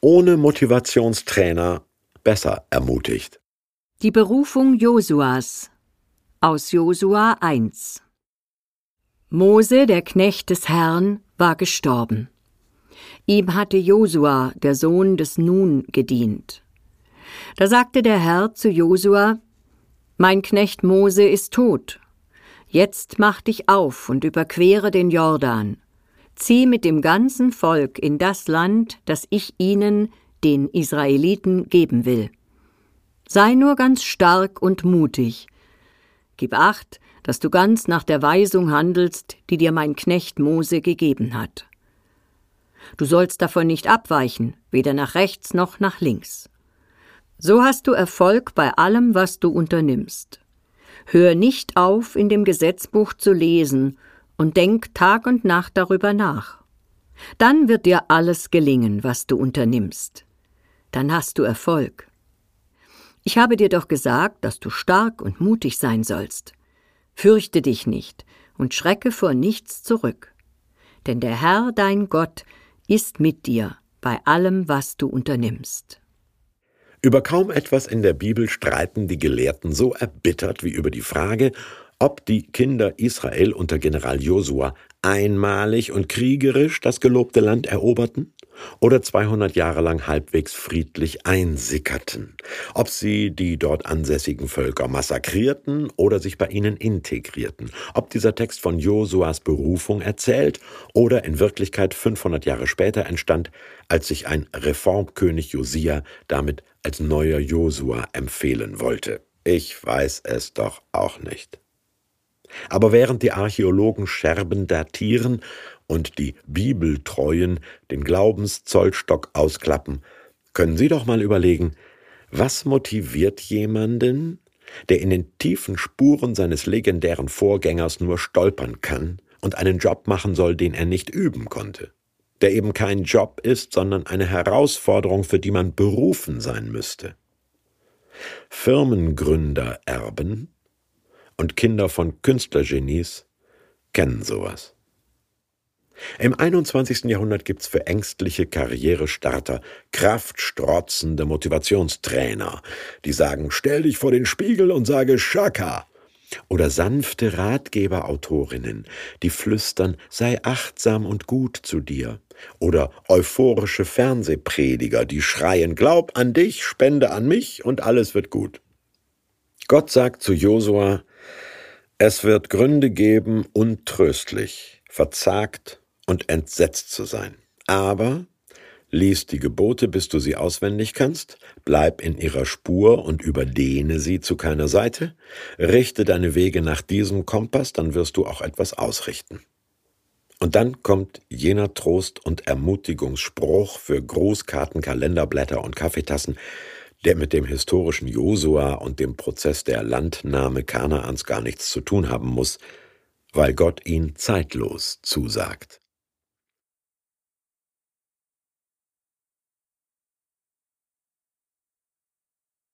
ohne Motivationstrainer besser ermutigt. Die Berufung Josuas aus Josua 1 Mose, der Knecht des Herrn, war gestorben. Ihm hatte Josua, der Sohn des Nun, gedient. Da sagte der Herr zu Josua, Mein Knecht Mose ist tot. Jetzt mach dich auf und überquere den Jordan. Zieh mit dem ganzen Volk in das Land, das ich ihnen, den Israeliten, geben will. Sei nur ganz stark und mutig. Gib acht, dass du ganz nach der Weisung handelst, die dir mein Knecht Mose gegeben hat. Du sollst davon nicht abweichen, weder nach rechts noch nach links. So hast du Erfolg bei allem, was du unternimmst. Hör nicht auf, in dem Gesetzbuch zu lesen und denk Tag und Nacht darüber nach. Dann wird dir alles gelingen, was du unternimmst. Dann hast du Erfolg. Ich habe dir doch gesagt, dass du stark und mutig sein sollst. Fürchte dich nicht und schrecke vor nichts zurück. Denn der Herr, dein Gott, ist mit dir bei allem, was du unternimmst. Über kaum etwas in der Bibel streiten die Gelehrten so erbittert wie über die Frage, ob die Kinder Israel unter General Josua einmalig und kriegerisch das gelobte Land eroberten oder 200 Jahre lang halbwegs friedlich einsickerten, ob sie die dort ansässigen Völker massakrierten oder sich bei ihnen integrierten, ob dieser Text von Josuas Berufung erzählt oder in Wirklichkeit 500 Jahre später entstand, als sich ein Reformkönig Josia damit als neuer Josua empfehlen wollte. Ich weiß es doch auch nicht. Aber während die Archäologen Scherben datieren und die Bibeltreuen den Glaubenszollstock ausklappen, können Sie doch mal überlegen, was motiviert jemanden, der in den tiefen Spuren seines legendären Vorgängers nur stolpern kann und einen Job machen soll, den er nicht üben konnte, der eben kein Job ist, sondern eine Herausforderung, für die man berufen sein müsste. Firmengründer erben und Kinder von Künstlergenies kennen sowas. Im 21. Jahrhundert gibt's für ängstliche Karrierestarter kraftstrotzende Motivationstrainer, die sagen, stell dich vor den Spiegel und sage Shaka. Oder sanfte Ratgeberautorinnen, die flüstern, sei achtsam und gut zu dir. Oder euphorische Fernsehprediger, die schreien, glaub an dich, spende an mich und alles wird gut. Gott sagt zu Josua, es wird Gründe geben, untröstlich, verzagt und entsetzt zu sein. Aber lies die Gebote, bis du sie auswendig kannst, bleib in ihrer Spur und überdehne sie zu keiner Seite, richte deine Wege nach diesem Kompass, dann wirst du auch etwas ausrichten. Und dann kommt jener Trost und Ermutigungsspruch für Grußkarten, Kalenderblätter und Kaffeetassen, der mit dem historischen Josua und dem Prozess der Landnahme Kanaans gar nichts zu tun haben muss, weil Gott ihn zeitlos zusagt.